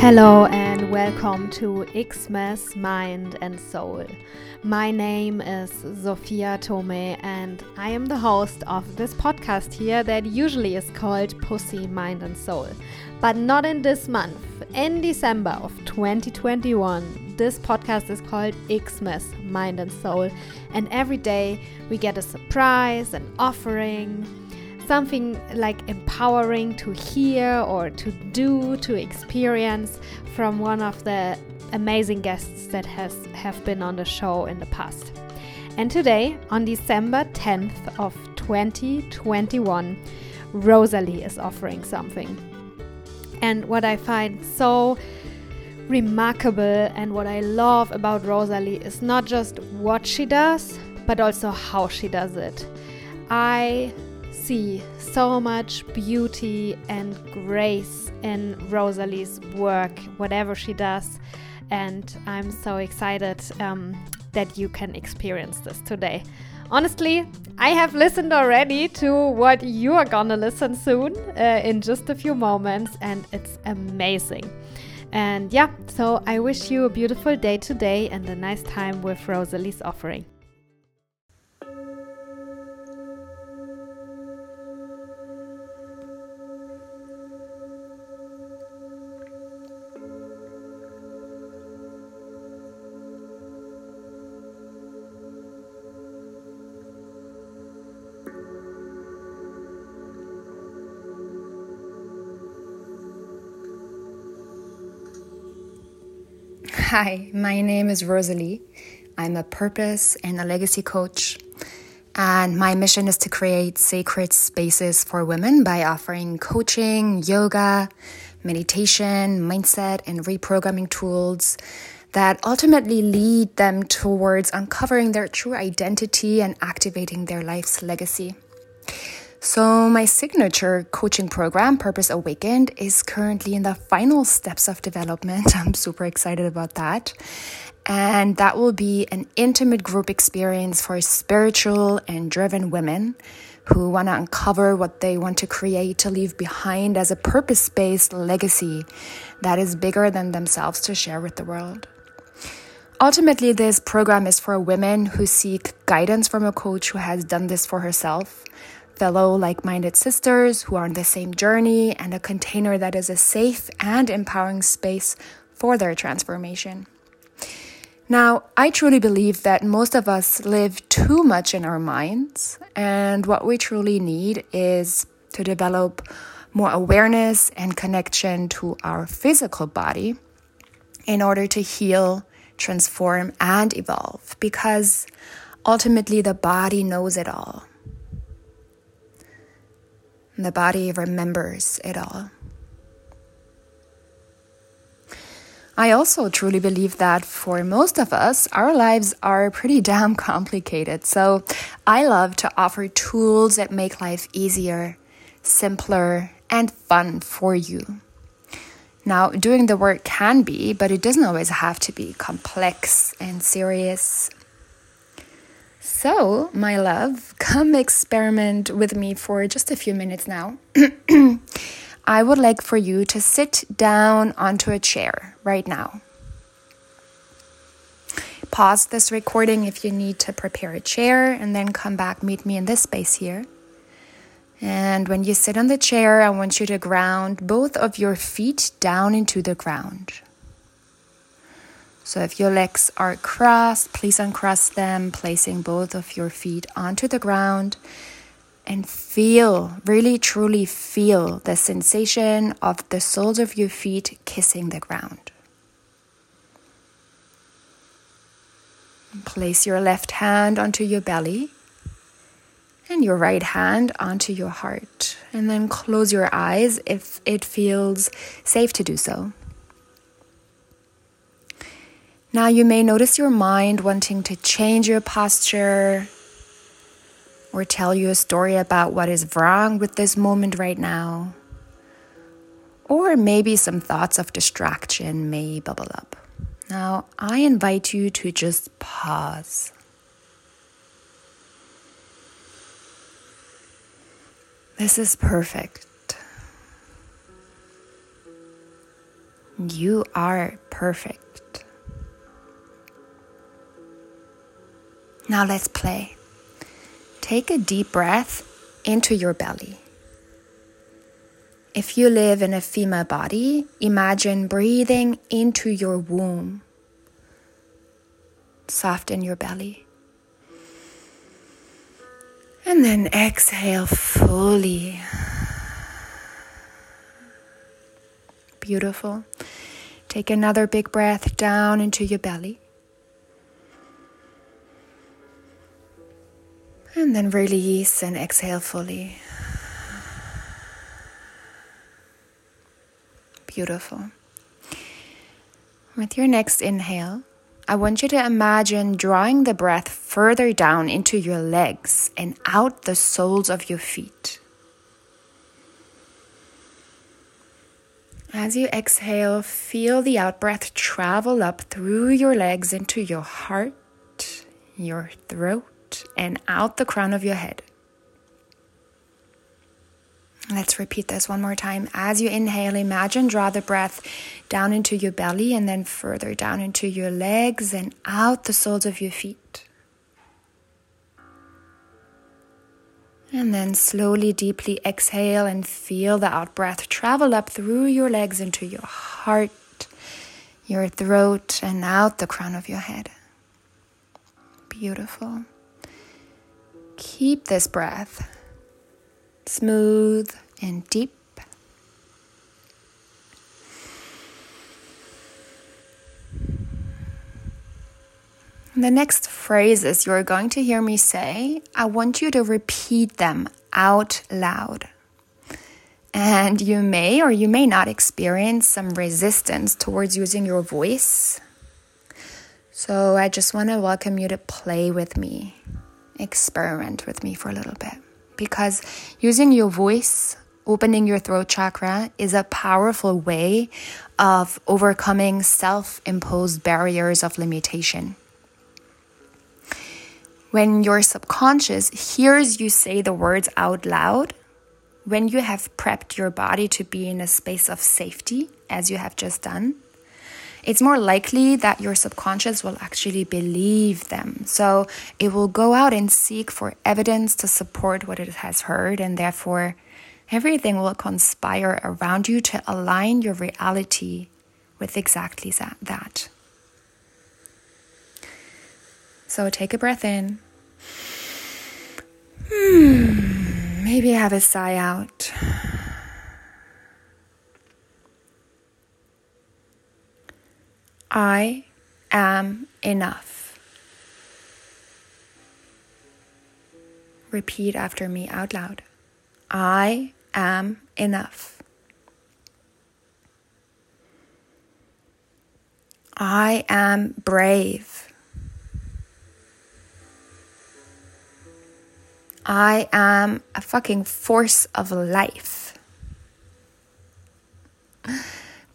Hello and welcome to Xmas Mind and Soul. My name is Sophia Tome and I am the host of this podcast here that usually is called Pussy, Mind and Soul. But not in this month. In December of 2021, this podcast is called Xmas Mind and Soul. And every day we get a surprise, an offering, something like empowering to hear or to do, to experience from one of the amazing guests that has have been on the show in the past. And today, on December 10th of 2021, Rosalie is offering something. And what I find so remarkable and what I love about Rosalie is not just what she does, but also how she does it. I see so much beauty and grace in Rosalie's work, whatever she does. And I'm so excited um, that you can experience this today. Honestly, I have listened already to what you are gonna listen soon uh, in just a few moments, and it's amazing. And yeah, so I wish you a beautiful day today and a nice time with Rosalie's offering. Hi, my name is Rosalie. I'm a purpose and a legacy coach. And my mission is to create sacred spaces for women by offering coaching, yoga, meditation, mindset, and reprogramming tools that ultimately lead them towards uncovering their true identity and activating their life's legacy. So, my signature coaching program, Purpose Awakened, is currently in the final steps of development. I'm super excited about that. And that will be an intimate group experience for spiritual and driven women who want to uncover what they want to create to leave behind as a purpose based legacy that is bigger than themselves to share with the world. Ultimately, this program is for women who seek guidance from a coach who has done this for herself fellow like minded sisters who are on the same journey, and a container that is a safe and empowering space for their transformation. Now, I truly believe that most of us live too much in our minds, and what we truly need is to develop more awareness and connection to our physical body in order to heal, transform, and evolve because ultimately the body knows it all. And the body remembers it all. I also truly believe that for most of us, our lives are pretty damn complicated. So I love to offer tools that make life easier, simpler, and fun for you. Now, doing the work can be, but it doesn't always have to be complex and serious so, my love, come experiment with me for just a few minutes now. I would like for you to sit down onto a chair right now. Pause this recording if you need to prepare a chair and then come back, meet me in this space here. And when you sit on the chair, I want you to ground both of your feet down into the ground. So if your legs are crossed, please uncross them, placing both of your feet onto the ground and feel, really truly feel the sensation of the soles of your feet kissing the ground. Place your left hand onto your belly and your right hand onto your heart. And then close your eyes if it feels safe to do so. Now you may notice your mind wanting to change your posture or tell you a story about what is wrong with this moment right now. Or maybe some thoughts of distraction may bubble up. Now, I invite you to just pause. This is perfect. You are perfect. Now let's play. Take a deep breath into your belly. If you live in a female body, imagine breathing into your womb. Soften your belly. And then exhale fully. Beautiful. Take another big breath down into your belly. And then release and exhale fully. Beautiful. With your next inhale, I want you to imagine drawing the breath further down into your legs and out the soles of your feet. As you exhale, feel the out breath travel up through your legs into your heart, your throat, and out the crown of your head. Let's repeat this one more time. As you inhale, imagine draw the breath down into your belly and then further down into your legs and out the soles of your feet. And then slowly, deeply exhale and feel the out breath travel up through your legs into your heart, your throat, and out the crown of your head. Beautiful. Keep this breath smooth and deep. The next phrases you're going to hear me say, I want you to repeat them out loud. And you may or you may not experience some resistance towards using your voice. So I just want to welcome you to play with me, experiment with me for a little bit because using your voice, opening your throat chakra, is a powerful way of overcoming self imposed barriers of limitation. When your subconscious hears you say the words out loud, when you have prepped your body to be in a space of safety, as you have just done, it's more likely that your subconscious will actually believe them. So it will go out and seek for evidence to support what it has heard, and therefore, everything will conspire around you to align your reality with exactly that. So take a breath in. Hmm, maybe have a sigh out. I am enough. Repeat after me out loud. I am enough. I am brave. I am a fucking force of life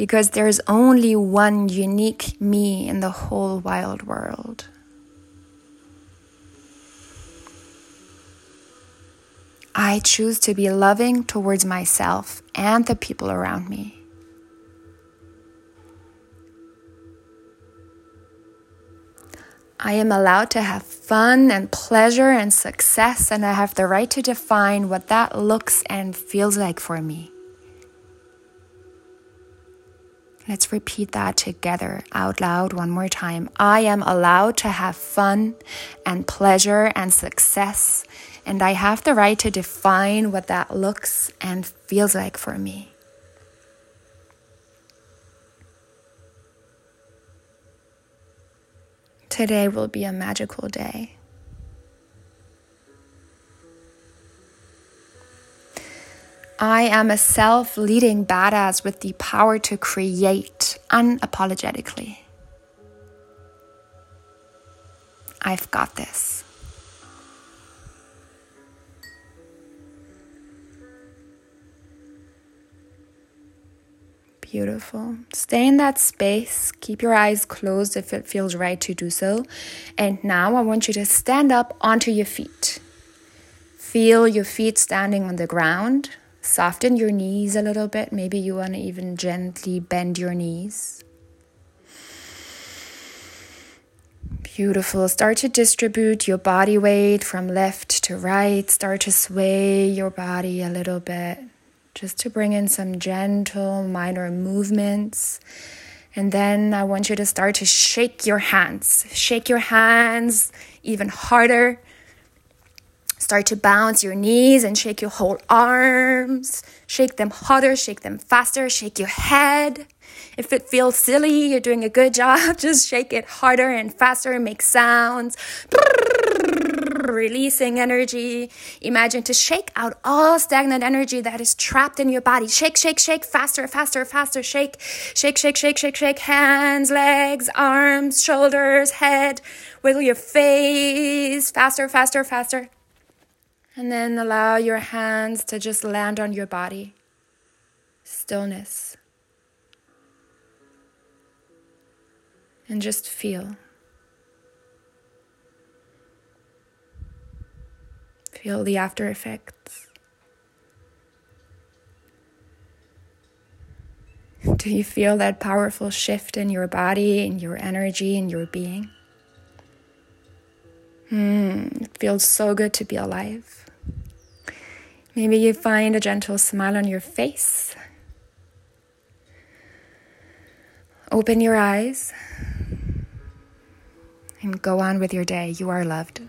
because there's only one unique me in the whole wild world. I choose to be loving towards myself and the people around me. I am allowed to have fun and pleasure and success, and I have the right to define what that looks and feels like for me. Let's repeat that together out loud one more time. I am allowed to have fun and pleasure and success, and I have the right to define what that looks and feels like for me. Today will be a magical day. I am a self leading badass with the power to create unapologetically. I've got this. Beautiful. Stay in that space. Keep your eyes closed if it feels right to do so. And now I want you to stand up onto your feet. Feel your feet standing on the ground Soften your knees a little bit. Maybe you want to even gently bend your knees. Beautiful. Start to distribute your body weight from left to right. Start to sway your body a little bit just to bring in some gentle, minor movements. And then I want you to start to shake your hands. Shake your hands even harder. Start to bounce your knees and shake your whole arms. Shake them harder, shake them faster, shake your head. If it feels silly, you're doing a good job. Just shake it harder and faster make sounds. Releasing energy. Imagine to shake out all stagnant energy that is trapped in your body. Shake, shake, shake, faster, faster, faster. Shake, shake, shake, shake, shake, shake. Hands, legs, arms, shoulders, head. Wiggle your face. Faster, faster, faster. And then allow your hands to just land on your body. Stillness. And just feel. Feel the after effects. Do you feel that powerful shift in your body, in your energy, in your being? Mm, it feels so good to be alive. Maybe you find a gentle smile on your face. Open your eyes and go on with your day. You are loved.